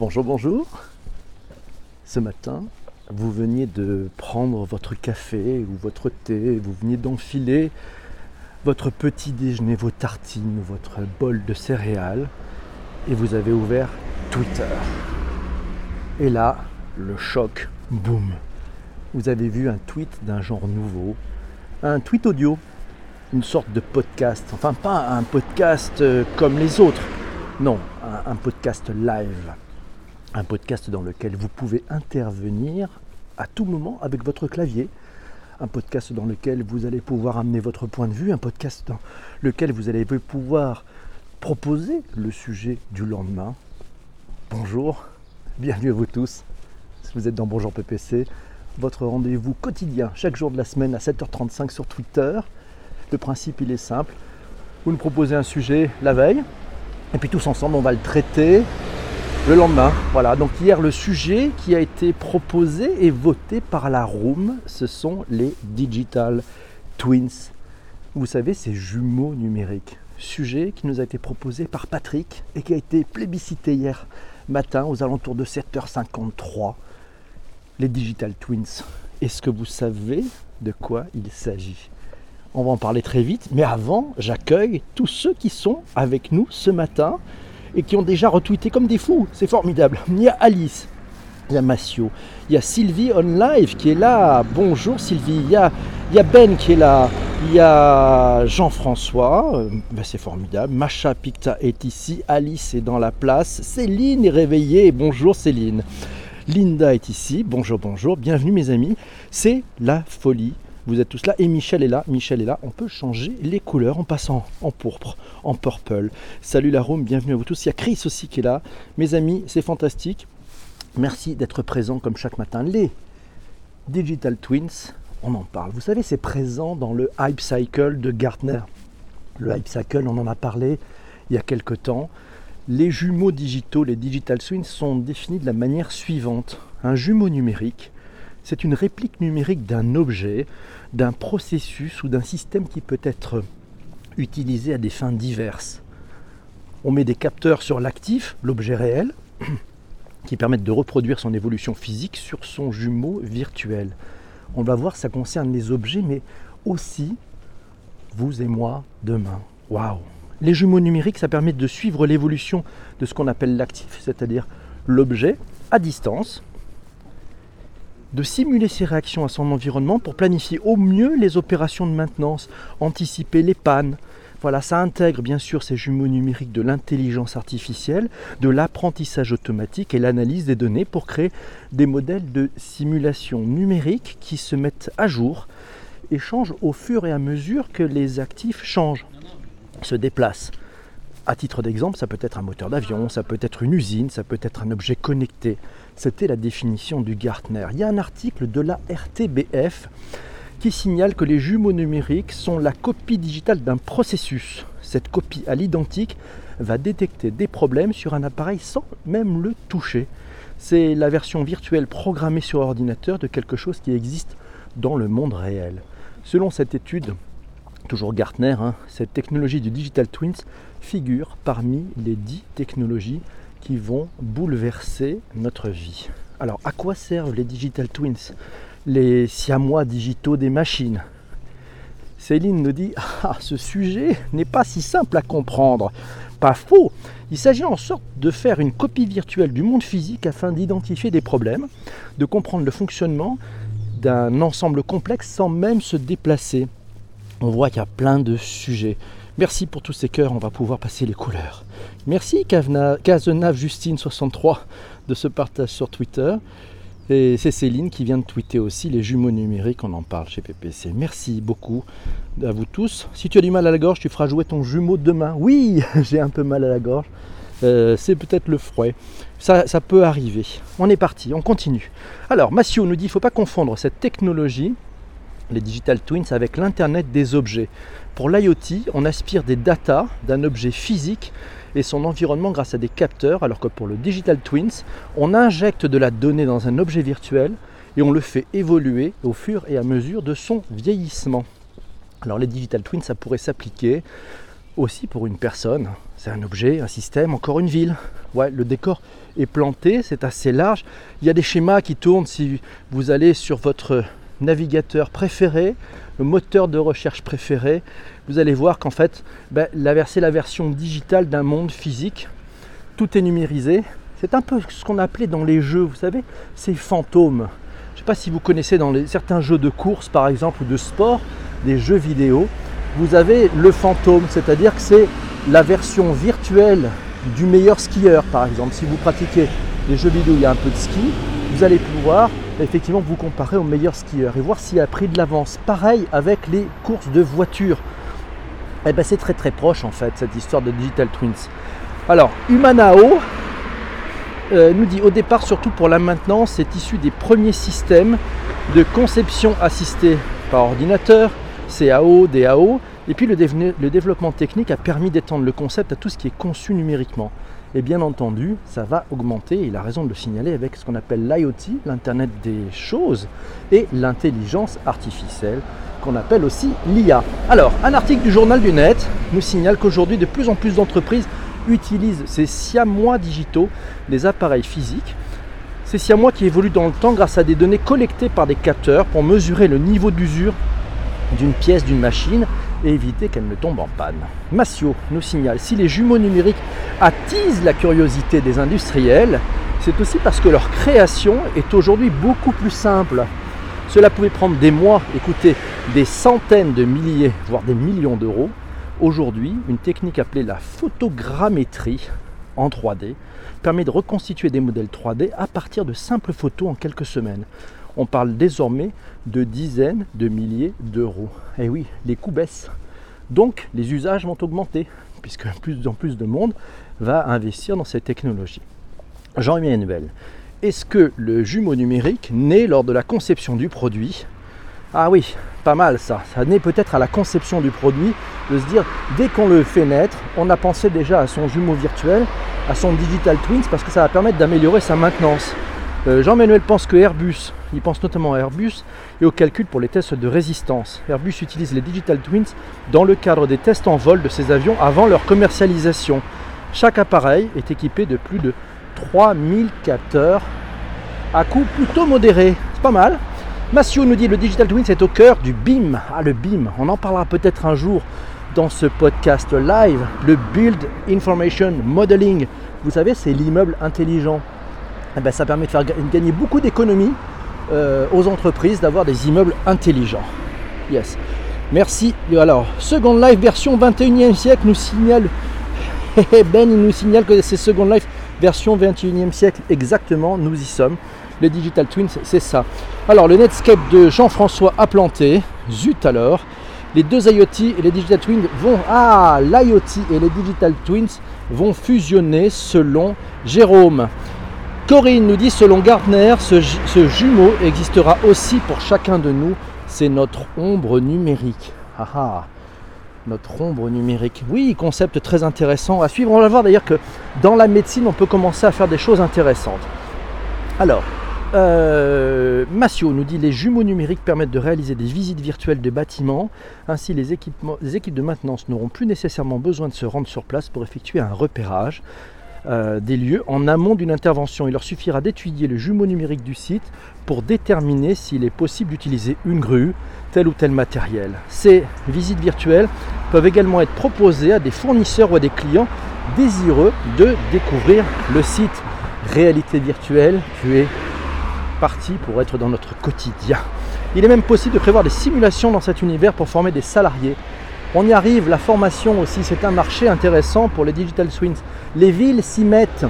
Bonjour, bonjour. Ce matin, vous veniez de prendre votre café ou votre thé, vous veniez d'enfiler votre petit déjeuner, vos tartines, votre bol de céréales, et vous avez ouvert Twitter. Et là, le choc, boum. Vous avez vu un tweet d'un genre nouveau, un tweet audio, une sorte de podcast, enfin pas un podcast euh, comme les autres, non, un, un podcast live un podcast dans lequel vous pouvez intervenir à tout moment avec votre clavier, un podcast dans lequel vous allez pouvoir amener votre point de vue, un podcast dans lequel vous allez pouvoir proposer le sujet du lendemain. Bonjour, bienvenue à vous tous. Vous êtes dans Bonjour PPC, votre rendez-vous quotidien chaque jour de la semaine à 7h35 sur Twitter. Le principe il est simple. Vous nous proposez un sujet la veille, et puis tous ensemble on va le traiter le lendemain. Voilà, donc hier le sujet qui a été proposé et voté par la Room, ce sont les Digital Twins. Vous savez, ces jumeaux numériques. Sujet qui nous a été proposé par Patrick et qui a été plébiscité hier matin aux alentours de 7h53. Les Digital Twins. Est-ce que vous savez de quoi il s'agit? On va en parler très vite, mais avant, j'accueille tous ceux qui sont avec nous ce matin et qui ont déjà retweeté comme des fous. C'est formidable. Il y a Alice, il y a Massio, il y a Sylvie on live qui est là. Bonjour Sylvie. Il y a, Ben qui est là. Il y a Jean-François. Euh, ben, c'est formidable. Macha Picta est ici. Alice est dans la place. Céline est réveillée. Bonjour Céline. Linda est ici. Bonjour, bonjour. Bienvenue mes amis. C'est la folie vous êtes tous là et Michel est là. Michel est là. On peut changer les couleurs en passant en pourpre, en purple. Salut la room, bienvenue à vous tous. Il y a Chris aussi qui est là. Mes amis, c'est fantastique. Merci d'être présents comme chaque matin. Les Digital Twins, on en parle. Vous savez, c'est présent dans le Hype Cycle de Gartner. Le Hype Cycle, on en a parlé il y a quelque temps. Les jumeaux digitaux, les Digital Twins, sont définis de la manière suivante. Un jumeau numérique, c'est une réplique numérique d'un objet, d'un processus ou d'un système qui peut être utilisé à des fins diverses. On met des capteurs sur l'actif, l'objet réel, qui permettent de reproduire son évolution physique sur son jumeau virtuel. On va voir, ça concerne les objets, mais aussi vous et moi demain. Waouh Les jumeaux numériques, ça permet de suivre l'évolution de ce qu'on appelle l'actif, c'est-à-dire l'objet à distance, de simuler ses réactions à son environnement pour planifier au mieux les opérations de maintenance, anticiper les pannes. Voilà, ça intègre bien sûr ces jumeaux numériques de l'intelligence artificielle, de l'apprentissage automatique et l'analyse des données pour créer des modèles de simulation numérique qui se mettent à jour et changent au fur et à mesure que les actifs changent, se déplacent. À titre d'exemple, ça peut être un moteur d'avion, ça peut être une usine, ça peut être un objet connecté. C'était la définition du Gartner. Il y a un article de la RTBF qui signale que les jumeaux numériques sont la copie digitale d'un processus. Cette copie à l'identique va détecter des problèmes sur un appareil sans même le toucher. C'est la version virtuelle programmée sur ordinateur de quelque chose qui existe dans le monde réel. Selon cette étude, toujours Gartner, hein, cette technologie du Digital Twins figure parmi les dix technologies qui vont bouleverser notre vie. Alors, à quoi servent les Digital Twins Les siamois digitaux des machines? Céline nous dit Ah, ce sujet n'est pas si simple à comprendre. Pas faux Il s'agit en sorte de faire une copie virtuelle du monde physique afin d'identifier des problèmes, de comprendre le fonctionnement d'un ensemble complexe sans même se déplacer. On voit qu'il y a plein de sujets. Merci pour tous ces cœurs, on va pouvoir passer les couleurs. Merci Cazenave Justine 63 de ce partage sur Twitter. Et c'est Céline qui vient de tweeter aussi les jumeaux numériques, on en parle chez PPC. Merci beaucoup à vous tous. Si tu as du mal à la gorge, tu feras jouer ton jumeau demain. Oui, j'ai un peu mal à la gorge. Euh, c'est peut-être le froid. Ça, ça, peut arriver. On est parti, on continue. Alors, Massio nous dit qu'il ne faut pas confondre cette technologie, les digital twins, avec l'Internet des objets. Pour l'IoT, on aspire des datas d'un objet physique et son environnement grâce à des capteurs, alors que pour le Digital Twins, on injecte de la donnée dans un objet virtuel et on le fait évoluer au fur et à mesure de son vieillissement. Alors les Digital Twins, ça pourrait s'appliquer aussi pour une personne. C'est un objet, un système, encore une ville. Ouais, le décor est planté, c'est assez large. Il y a des schémas qui tournent si vous allez sur votre navigateur préféré, le moteur de recherche préféré. Vous allez voir qu'en fait, ben, c'est la version digitale d'un monde physique. Tout est numérisé. C'est un peu ce qu'on appelait dans les jeux, vous savez, ces fantômes. Je ne sais pas si vous connaissez dans certains jeux de course, par exemple, ou de sport, des jeux vidéo. Vous avez le fantôme, c'est-à-dire que c'est la version virtuelle du meilleur skieur, par exemple. Si vous pratiquez les jeux vidéo, il y a un peu de ski, vous allez pouvoir effectivement vous comparer au meilleur skieur et voir s'il a pris de l'avance. Pareil avec les courses de voitures. Eh ben c'est très très proche en fait cette histoire de Digital Twins. Alors, Humanao euh, nous dit au départ, surtout pour la maintenance, c'est issu des premiers systèmes de conception assistée par ordinateur, CAO, DAO, et puis le développement technique a permis d'étendre le concept à tout ce qui est conçu numériquement. Et bien entendu, ça va augmenter, il a raison de le signaler, avec ce qu'on appelle l'IoT, l'Internet des choses, et l'intelligence artificielle, qu'on appelle aussi l'IA. Alors, un article du journal du net nous signale qu'aujourd'hui, de plus en plus d'entreprises utilisent ces siamois digitaux, des appareils physiques. Ces siamois qui évoluent dans le temps grâce à des données collectées par des capteurs pour mesurer le niveau d'usure d'une pièce d'une machine et éviter qu'elle ne tombe en panne. Massio nous signale, si les jumeaux numériques attisent la curiosité des industriels, c'est aussi parce que leur création est aujourd'hui beaucoup plus simple. Cela pouvait prendre des mois, écoutez, des centaines de milliers, voire des millions d'euros. Aujourd'hui, une technique appelée la photogrammétrie en 3D permet de reconstituer des modèles 3D à partir de simples photos en quelques semaines on parle désormais de dizaines de milliers d'euros. Et eh oui, les coûts baissent. Donc les usages vont augmenter, puisque plus en plus de monde va investir dans cette technologie. Jean-Emmanuel, est-ce que le jumeau numérique naît lors de la conception du produit? Ah oui, pas mal ça. Ça naît peut-être à la conception du produit, de se dire, dès qu'on le fait naître, on a pensé déjà à son jumeau virtuel, à son digital twins, parce que ça va permettre d'améliorer sa maintenance. Euh, Jean-Manuel pense que Airbus, il pense notamment à Airbus et au calcul pour les tests de résistance. Airbus utilise les Digital Twins dans le cadre des tests en vol de ses avions avant leur commercialisation. Chaque appareil est équipé de plus de 3000 capteurs à coût plutôt modéré. C'est pas mal. Massio nous dit le Digital Twins est au cœur du BIM. Ah le BIM, on en parlera peut-être un jour dans ce podcast live. Le Build Information Modeling. Vous savez, c'est l'immeuble intelligent. Eh ben, ça permet de faire gagner beaucoup d'économies euh, aux entreprises d'avoir des immeubles intelligents. Yes. Merci. Alors, Second Life version 21e siècle nous signale. ben, il nous signale que c'est Second Life version 21e siècle. Exactement, nous y sommes. Les Digital Twins, c'est ça. Alors, le Netscape de Jean-François a planté. Zut alors. Les deux IoT et les Digital Twins vont. Ah, l'IoT et les Digital Twins vont fusionner selon Jérôme. Corinne nous dit selon Gardner, ce, jumeau existera aussi pour chacun de nous. C'est notre ombre numérique. Ah, ah notre ombre numérique. Oui, concept très intéressant à suivre. On va voir d'ailleurs que dans la médecine, on peut commencer à faire des choses intéressantes. Alors, euh, Massio nous dit les jumeaux numériques permettent de réaliser des visites virtuelles de bâtiments. Ainsi, les, les équipes de maintenance n'auront plus nécessairement besoin de se rendre sur place pour effectuer un repérage. Euh, des lieux en amont d'une intervention. Il leur suffira d'étudier le jumeau numérique du site pour déterminer s'il est possible d'utiliser une grue, tel ou tel matériel. Ces visites virtuelles peuvent également être proposées à des fournisseurs ou à des clients désireux de découvrir le site. Réalité virtuelle, tu es parti pour être dans notre quotidien. Il est même possible de prévoir des simulations dans cet univers pour former des salariés on y arrive, la formation aussi, c'est un marché intéressant pour les Digital Twins. Les villes s'y mettent.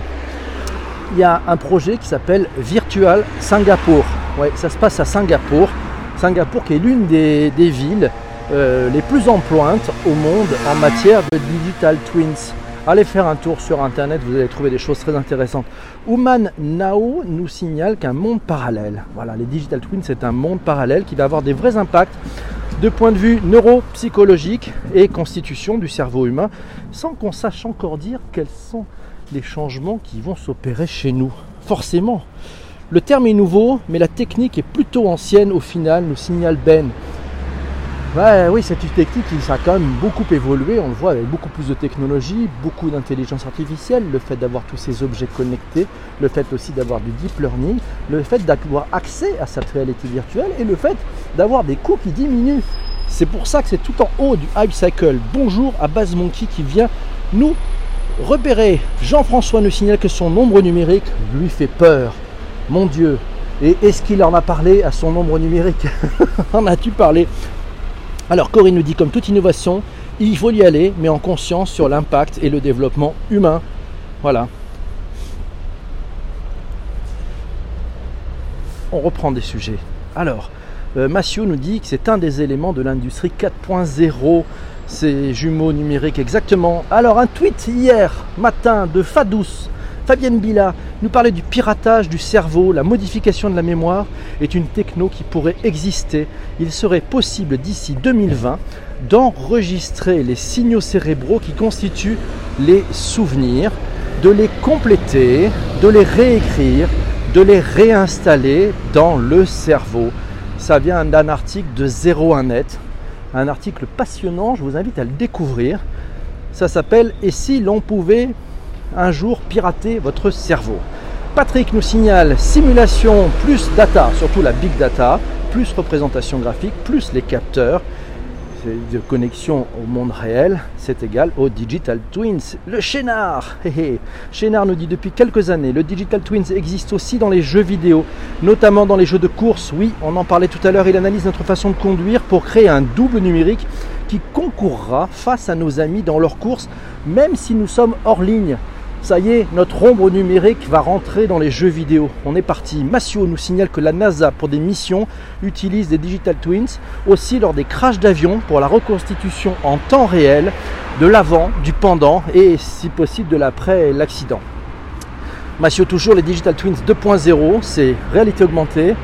Il y a un projet qui s'appelle Virtual Singapour. Ouais, ça se passe à Singapour. Singapour qui est l'une des, villes euh, les plus en pointe au monde en matière de Digital Twins. Allez faire un tour sur internet, vous allez trouver des choses très intéressantes. Ouman Nao nous signale qu'un monde parallèle, voilà, les Digital Twins, c'est un monde parallèle qui va avoir des vrais impacts de point de vue neuropsychologique et constitution du cerveau humain, sans qu'on sache encore dire quels sont les changements qui vont s'opérer chez nous. Forcément, le terme est nouveau, mais la technique est plutôt ancienne au final, nous signale Ben. Ouais, oui, c'est une technique qui ça a quand même beaucoup évolué, on le voit avec beaucoup plus de technologie, beaucoup d'intelligence artificielle, le fait d'avoir tous ces objets connectés, le fait aussi d'avoir du deep learning, le fait d'avoir accès à cette réalité virtuelle et le fait d'avoir des coûts qui diminuent. C'est pour ça que c'est tout en haut du Hype Cycle. Bonjour à Base Monkey qui vient nous repérer. Jean-François nous signale que son nombre numérique lui fait peur. Mon Dieu. Et est-ce qu'il en a parlé à son nombre numérique? En as-tu parlé? Alors Corinne nous dit comme toute innovation, il faut y aller, mais en conscience sur l'impact et le développement humain. Voilà. On reprend des sujets. Alors, euh, nous dit que c'est un des éléments de l'industrie 4.0, ces jumeaux numériques exactement. Alors un tweet hier matin de Fadous Fabienne Bila nous parlait du piratage du cerveau, la modification de la mémoire est une techno qui pourrait exister. Il serait possible d'ici 2020 d'enregistrer les signaux cérébraux qui constituent les souvenirs, de les compléter, de les réécrire, de les réinstaller dans le cerveau. Ça vient d'un article de 01net, un article passionnant, je vous invite à le découvrir. Ça s'appelle Et si l'on pouvait un jour pirater votre cerveau. Patrick nous signale simulation plus data, surtout la big data, plus représentation graphique, plus les capteurs de connexion au monde réel, c'est égal au Digital Twins. Le Chénard Chénard nous dit depuis quelques années, le Digital Twins existe aussi dans les jeux vidéo, notamment dans les jeux de course. Oui, on en parlait tout à l'heure, il analyse notre façon de conduire pour créer un double numérique qui concourra face à nos amis dans leur course, même si nous sommes hors ligne. Ça y est, notre ombre numérique va rentrer dans les jeux vidéo. On est parti. Massio nous signale que la NASA, pour des missions, utilise des Digital Twins, aussi lors des crashs d'avions pour la reconstitution en temps réel de l'avant, du pendant et, si possible, de l'après l'accident. Massio, toujours les Digital Twins 2.0, c'est réalité augmentée,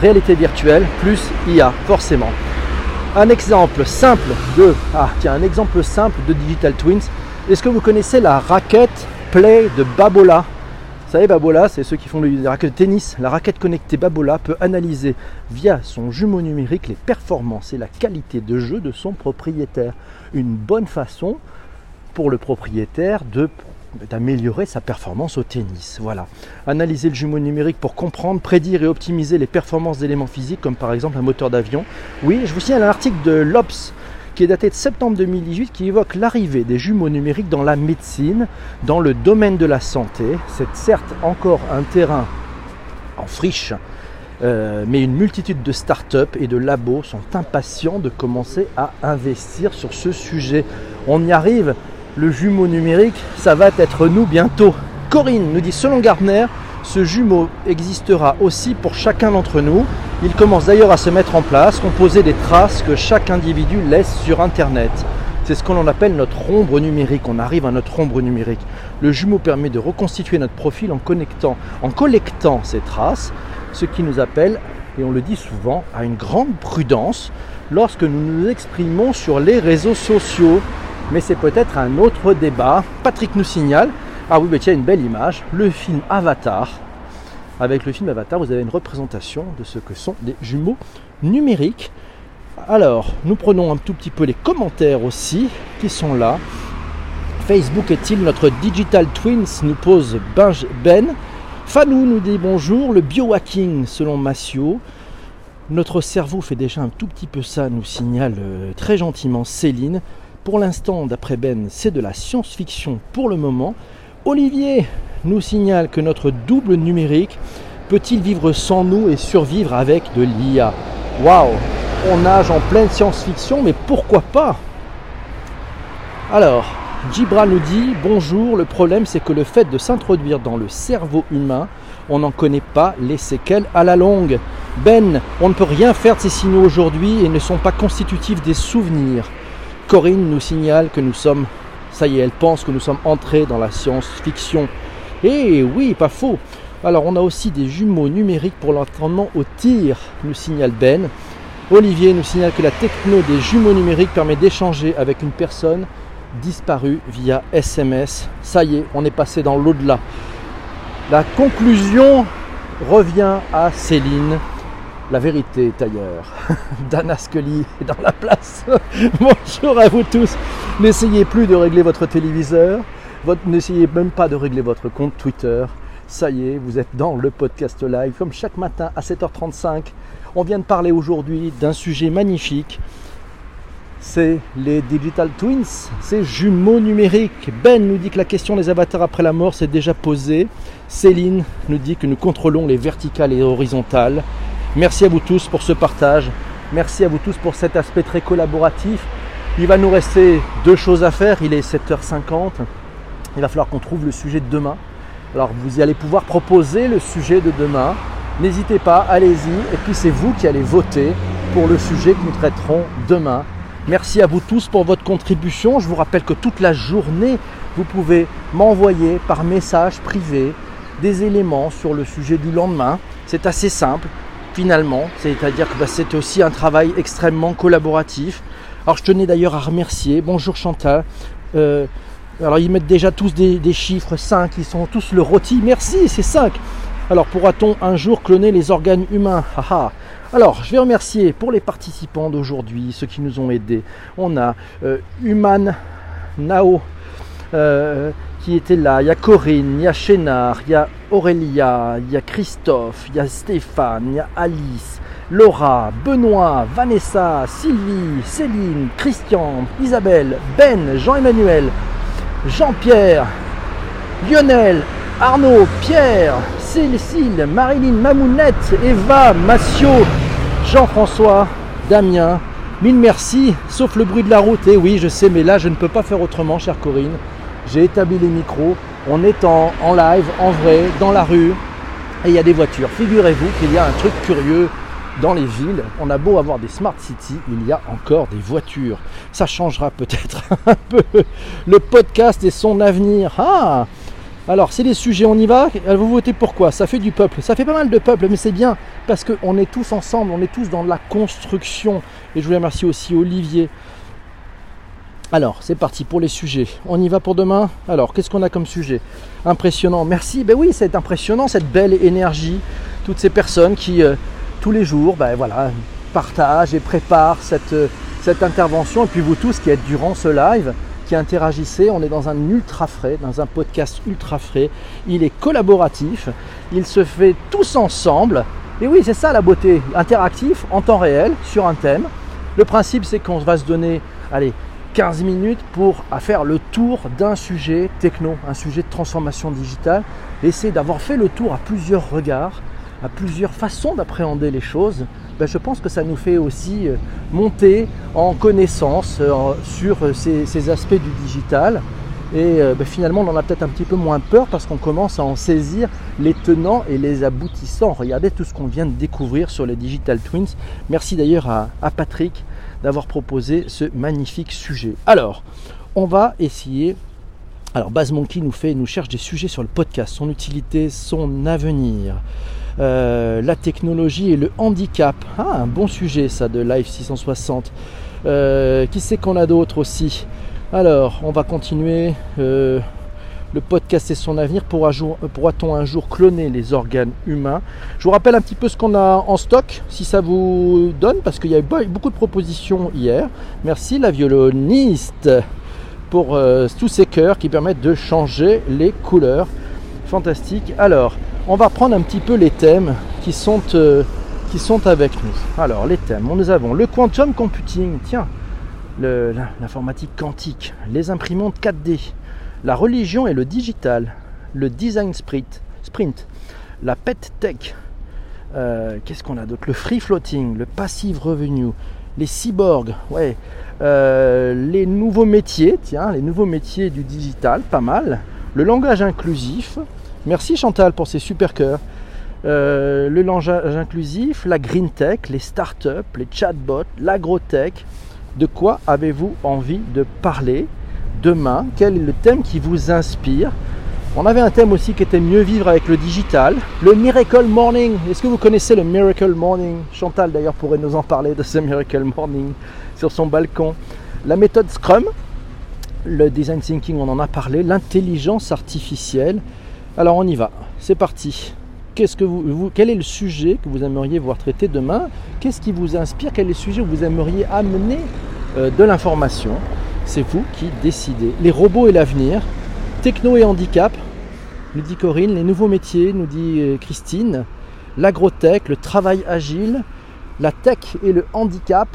réalité virtuelle, plus IA, forcément. Un exemple simple de. Ah, tiens, un exemple simple de Digital Twins est-ce que vous connaissez la raquette Play de Babola Vous savez, Babola, c'est ceux qui font le raquette de tennis. La raquette connectée Babola peut analyser via son jumeau numérique les performances et la qualité de jeu de son propriétaire. Une bonne façon pour le propriétaire de d'améliorer sa performance au tennis. Voilà. Analyser le jumeau numérique pour comprendre, prédire et optimiser les performances d'éléments physiques comme par exemple un moteur d'avion. Oui, je vous signale un article de l'OPS qui est daté de septembre 2018, qui évoque l'arrivée des jumeaux numériques dans la médecine, dans le domaine de la santé. C'est certes encore un terrain en friche, euh, mais une multitude de startups et de labos sont impatients de commencer à investir sur ce sujet. On y arrive, le jumeau numérique, ça va être nous bientôt. Corinne nous dit, selon Gardner, ce jumeau existera aussi pour chacun d'entre nous. Il commence d'ailleurs à se mettre en place, composer des traces que chaque individu laisse sur Internet. C'est ce qu'on appelle notre ombre numérique. On arrive à notre ombre numérique. Le jumeau permet de reconstituer notre profil en connectant, en collectant ces traces, ce qui nous appelle, et on le dit souvent, à une grande prudence lorsque nous nous exprimons sur les réseaux sociaux. Mais c'est peut-être un autre débat. Patrick nous signale ah oui, mais tiens, une belle image, le film Avatar. Avec le film Avatar, vous avez une représentation de ce que sont des jumeaux numériques. Alors, nous prenons un tout petit peu les commentaires aussi qui sont là. Facebook est-il notre digital twins nous pose Ben. Fanou nous dit bonjour. Le biohacking selon Massio. Notre cerveau fait déjà un tout petit peu ça, nous signale euh, très gentiment Céline. Pour l'instant, d'après Ben, c'est de la science-fiction pour le moment. Olivier nous signale que notre double numérique peut-il vivre sans nous et survivre avec de l'IA Waouh On nage en pleine science-fiction, mais pourquoi pas? Alors, Gibra nous dit Bonjour, le problème c'est que le fait de s'introduire dans le cerveau humain, on n'en connaît pas les séquelles à la longue. Ben, on ne peut rien faire de ces signaux aujourd'hui et ne sont pas constitutifs des souvenirs. Corinne nous signale que nous sommes ça y est, elle pense que nous sommes entrés dans la science-fiction. Eh oui, pas faux. Alors on a aussi des jumeaux numériques pour l'entraînement au tir, nous signale Ben. Olivier nous signale que la techno des jumeaux numériques permet d'échanger avec une personne disparue via SMS. Ça y est, on est passé dans l'au-delà. La conclusion revient à Céline. La vérité est ailleurs. Dana Scully est dans la place. Bonjour à vous tous. N'essayez plus de régler votre téléviseur. N'essayez même pas de régler votre compte Twitter. Ça y est, vous êtes dans le podcast live, comme chaque matin à 7h35. On vient de parler aujourd'hui d'un sujet magnifique. C'est les Digital Twins, ces jumeaux numériques. Ben nous dit que la question des avatars après la mort s'est déjà posée. Céline nous dit que nous contrôlons les verticales et horizontales. Merci à vous tous pour ce partage. Merci à vous tous pour cet aspect très collaboratif. Il va nous rester deux choses à faire. Il est 7h50. Il va falloir qu'on trouve le sujet de demain. Alors vous allez pouvoir proposer le sujet de demain. N'hésitez pas, allez-y. Et puis c'est vous qui allez voter pour le sujet que nous traiterons demain. Merci à vous tous pour votre contribution. Je vous rappelle que toute la journée, vous pouvez m'envoyer par message privé des éléments sur le sujet du lendemain. C'est assez simple finalement. C'est-à-dire que bah, c'est aussi un travail extrêmement collaboratif. Alors je tenais d'ailleurs à remercier, bonjour Chantal. Euh, alors ils mettent déjà tous des, chiffres 5, ils sont tous le rôti. Merci, c'est 5. Alors pourra-t-on un jour cloner les organes humains? Alors je vais remercier pour les participants d'aujourd'hui, ceux qui nous ont aidés. On a euh, Human Nao. Euh, qui étaient là. Il y a Corinne, il y a Chénard, il y a Aurélia, il y a Christophe, il y a Stéphane, il y a Alice, Laura, Benoît, Vanessa, Sylvie, Céline, Christian, Isabelle, Ben, Jean-Emmanuel, Jean-Pierre, Lionel, Arnaud, Pierre, Cécile, Marilyn, Mamounette, Eva, Massio, Jean-François, Damien. Mille merci, sauf le bruit de la route. Et eh oui, je sais, mais là, je ne peux pas faire autrement, chère Corinne. J'ai établi les micros. On est en, live, en vrai, dans la rue. Et il y a des voitures. Figurez-vous qu'il y a un truc curieux dans les villes. On a beau avoir des smart cities, il y a encore des voitures. Ça changera peut-être un peu le podcast et son avenir. Ah alors, c'est les sujets, on y va. Vous votez pourquoi Ça fait du peuple. Ça fait pas mal de peuple, mais c'est bien parce qu'on est tous ensemble, on est tous dans la construction. Et je voulais remercier aussi Olivier alors, c'est parti pour les sujets. On y va pour demain Alors, qu'est-ce qu'on a comme sujet Impressionnant. Merci. Ben oui, c'est impressionnant, cette belle énergie. Toutes ces personnes qui, euh, tous les jours, ben voilà, partagent et préparent cette, euh, cette intervention. Et puis vous tous qui êtes durant ce live, qui interagissez. On est dans un ultra frais, dans un podcast ultra frais. Il est collaboratif. Il se fait tous ensemble. Et oui, c'est ça la beauté. Interactif, en temps réel, sur un thème. Le principe, c'est qu'on va se donner, allez, 15 minutes pour faire le tour d'un sujet techno, un sujet de transformation digitale, essayer d'avoir fait le tour à plusieurs regards, à plusieurs façons d'appréhender les choses, ben je pense que ça nous fait aussi euh, monter en connaissance euh, sur euh, ces, aspects du digital. Et ben finalement, on en a peut-être un petit peu moins peur parce qu'on commence à en saisir les tenants et les aboutissants. Regardez tout ce qu'on vient de découvrir sur les Digital Twins. Merci d'ailleurs à Patrick d'avoir proposé ce magnifique sujet. Alors, on va essayer. Alors, Baz Monkey nous fait, nous cherche des sujets sur le podcast, son utilité, son avenir, euh, la technologie et le handicap. Ah, un bon sujet ça de Live 660. Euh, qui c'est qu'on a d'autres aussi? Alors, on va continuer. Euh, le podcast et son avenir. Pourra-t-on un jour cloner les organes humains? Je vous rappelle un petit peu ce qu'on a en stock, si ça vous donne, parce qu'il y a eu beaucoup de propositions hier. Merci la violoniste pour euh, tous ces cœurs qui permettent de changer les couleurs. Fantastique. Alors, on va prendre un petit peu les thèmes qui sont, euh, qui sont avec nous. Alors, les thèmes, nous avons le quantum computing, tiens, l'informatique quantique, les imprimantes 4D, la religion et le digital, le design sprint, la pet tech, euh, qu'est-ce qu'on a d'autre? Le free floating, le passive revenue, les cyborgs, ouais, euh, les nouveaux métiers, tiens, les nouveaux métiers du digital, pas mal. Le langage inclusif, merci Chantal pour ces super cœurs. Euh, le langage inclusif, la green tech, les startups, les chatbots, l'agrotech. De quoi avez-vous envie de parler? Demain Quel est le thème qui vous inspire On avait un thème aussi qui était mieux vivre avec le digital. Le Miracle Morning. Est-ce que vous connaissez le Miracle Morning? Chantal d'ailleurs pourrait nous en parler de ce Miracle Morning sur son balcon. La méthode Scrum. Le design thinking, on en a parlé. L'intelligence artificielle. Alors on y va. C'est parti. Qu'est-ce que vous, quel est le sujet que vous aimeriez voir traité demain? Qu'est-ce qui vous inspire? Quel est le sujet où vous aimeriez amener euh, de l'information? C'est vous qui décidez. Les robots et l'avenir, techno et handicap, nous dit Corinne, les nouveaux métiers, nous dit euh, Christine, l'agrotech, le travail agile, la tech et le handicap.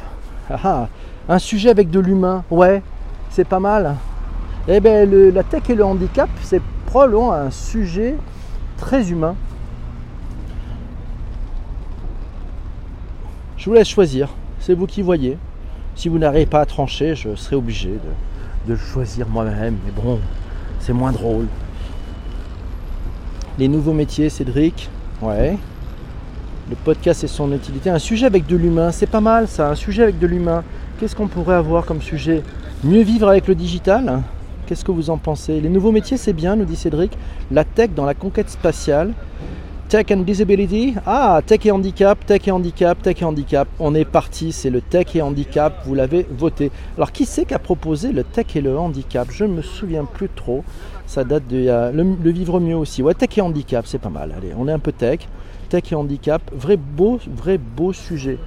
Ah, ah, un sujet avec de l'humain, ouais, c'est pas mal. Eh bien, la tech et le handicap, c'est probablement un sujet très humain. Je vous laisse choisir, c'est vous qui voyez. Si vous n'arrivez pas à trancher, je serai obligé de, de choisir moi-même, mais bon, c'est moins drôle. Les nouveaux métiers, Cédric, ouais. Le podcast et son utilité. Un sujet avec de l'humain, c'est pas mal ça, un sujet avec de l'humain. Qu'est-ce qu'on pourrait avoir comme sujet? Mieux vivre avec le digital? Qu'est-ce que vous en pensez? Les nouveaux métiers, c'est bien, nous dit Cédric. La tech dans la conquête spatiale. Tech and Disability. Ah, tech et handicap, tech et handicap, tech et handicap. On est parti, c'est le tech et handicap, vous l'avez voté. Alors, qui c'est qui a proposé le tech et le handicap? Je ne me souviens plus trop. Ça date de le, vivre mieux aussi. Ouais, tech et handicap, c'est pas mal. Allez, on est un peu tech. Tech et handicap, vrai beau, vrai beau sujet.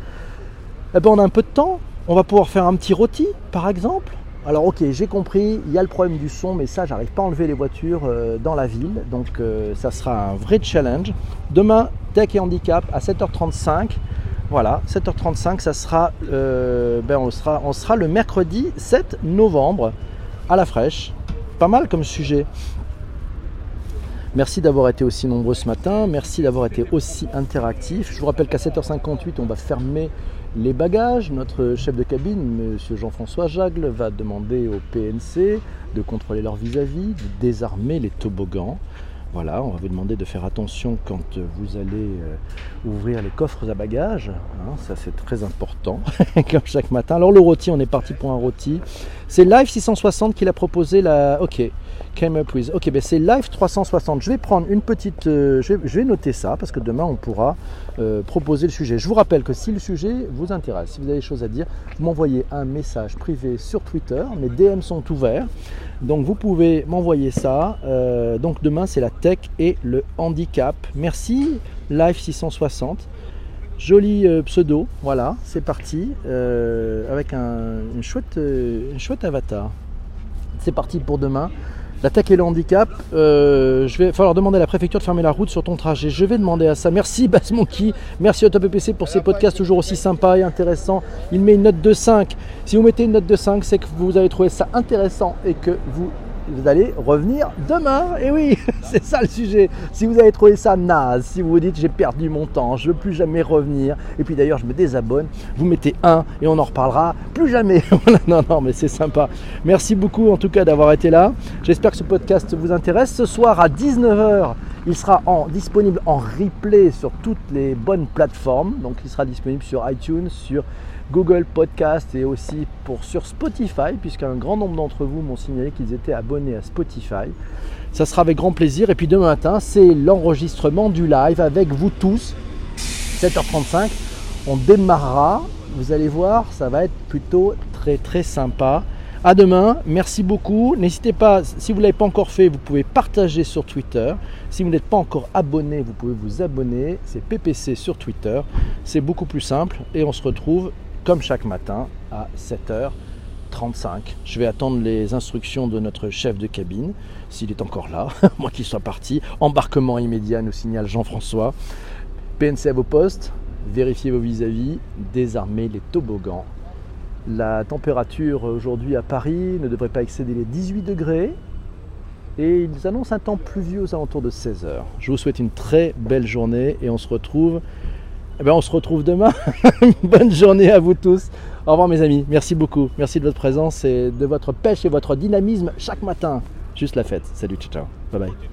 Eh ben, on a un peu de temps. On va pouvoir faire un petit rôti, par exemple. Alors ok, j'ai compris, il y a le problème du son, mais ça, j'arrive pas à enlever les voitures euh, dans la ville, donc euh, ça sera un vrai challenge. Demain, Tech et Handicap à 7h35. Voilà, 7h35, ça sera, euh, ben on sera, on sera le mercredi 7 novembre à la fraîche. Pas mal comme sujet. Merci d'avoir été aussi nombreux ce matin, merci d'avoir été aussi interactif. Je vous rappelle qu'à 7h58, on va fermer les bagages. Notre chef de cabine, M. Jean-François Jagle, va demander au PNC de contrôler leur vis-à-vis, de désarmer les toboggans. Voilà, on va vous demander de faire attention quand vous allez euh, ouvrir les coffres à bagages. Hein, ça, c'est très important, comme chaque matin. Alors, le rôti, on est parti pour un rôti. C'est Live 660 qu'il a proposé la. Ok, came up with. Ok, ben c'est Live 360. Je vais prendre une petite. Euh, je, vais, noter ça parce que demain, on pourra euh, proposer le sujet. Je vous rappelle que si le sujet vous intéresse, si vous avez des choses à dire, vous m'envoyez un message privé sur Twitter. Mes DM sont ouverts. Donc vous pouvez m'envoyer ça. Euh, donc demain c'est la tech et le handicap. Merci Live 660. Joli euh, pseudo, voilà, c'est parti. Euh, avec un, une, chouette, avatar. C'est parti pour demain. La tech et le handicap, je vais falloir demander à la préfecture de fermer la route sur ton trajet. Je vais demander à ça. Merci Bass Monkey, merci PC pour ces podcasts toujours aussi sympas et intéressants. Il met une note de 5. Si vous mettez une note de 5, c'est que vous avez trouvé ça intéressant et que vous vous allez revenir demain. Et oui, c'est ça le sujet. Si vous avez trouvé ça naze, si vous vous dites j'ai perdu mon temps, je ne veux plus jamais revenir, et puis d'ailleurs je me désabonne, vous mettez un et on en reparlera plus jamais. non, non, mais c'est sympa. Merci beaucoup en tout cas d'avoir été là. J'espère que ce podcast vous intéresse. Ce soir à 19h, il sera disponible en replay sur toutes les bonnes plateformes. Donc il sera disponible sur iTunes, sur Google Podcast et aussi pour sur Spotify, puisqu'un grand nombre d'entre vous m'ont signalé qu'ils étaient abonnés à Spotify. Ça sera avec grand plaisir. Et puis demain matin, c'est l'enregistrement du live avec vous tous. 7h35. On démarrera. Vous allez voir, ça va être plutôt très très sympa. À demain, merci beaucoup. N'hésitez pas, si vous ne l'avez pas encore fait, vous pouvez partager sur Twitter. Si vous n'êtes pas encore abonné, vous pouvez vous abonner. C'est PPC sur Twitter. C'est beaucoup plus simple et on se retrouve comme chaque matin à 7h35. Je vais attendre les instructions de notre chef de cabine, s'il est encore là, moi qui soit parti. Embarquement immédiat, nous signale Jean-François. PNC à vos postes, vérifiez vos vis-à-vis, désarmez les toboggans. La température aujourd'hui à Paris ne devrait pas excéder les 18 degrés. Et ils annoncent un temps pluvieux aux alentours de 16 h Je vous souhaite une très belle journée et on se retrouve eh ben, on se retrouve demain. Bonne journée à vous tous. Au revoir mes amis. Merci beaucoup. Merci de votre présence et de votre pêche et votre dynamisme chaque matin. Juste la fête. Salut, ciao, ciao. Bye bye.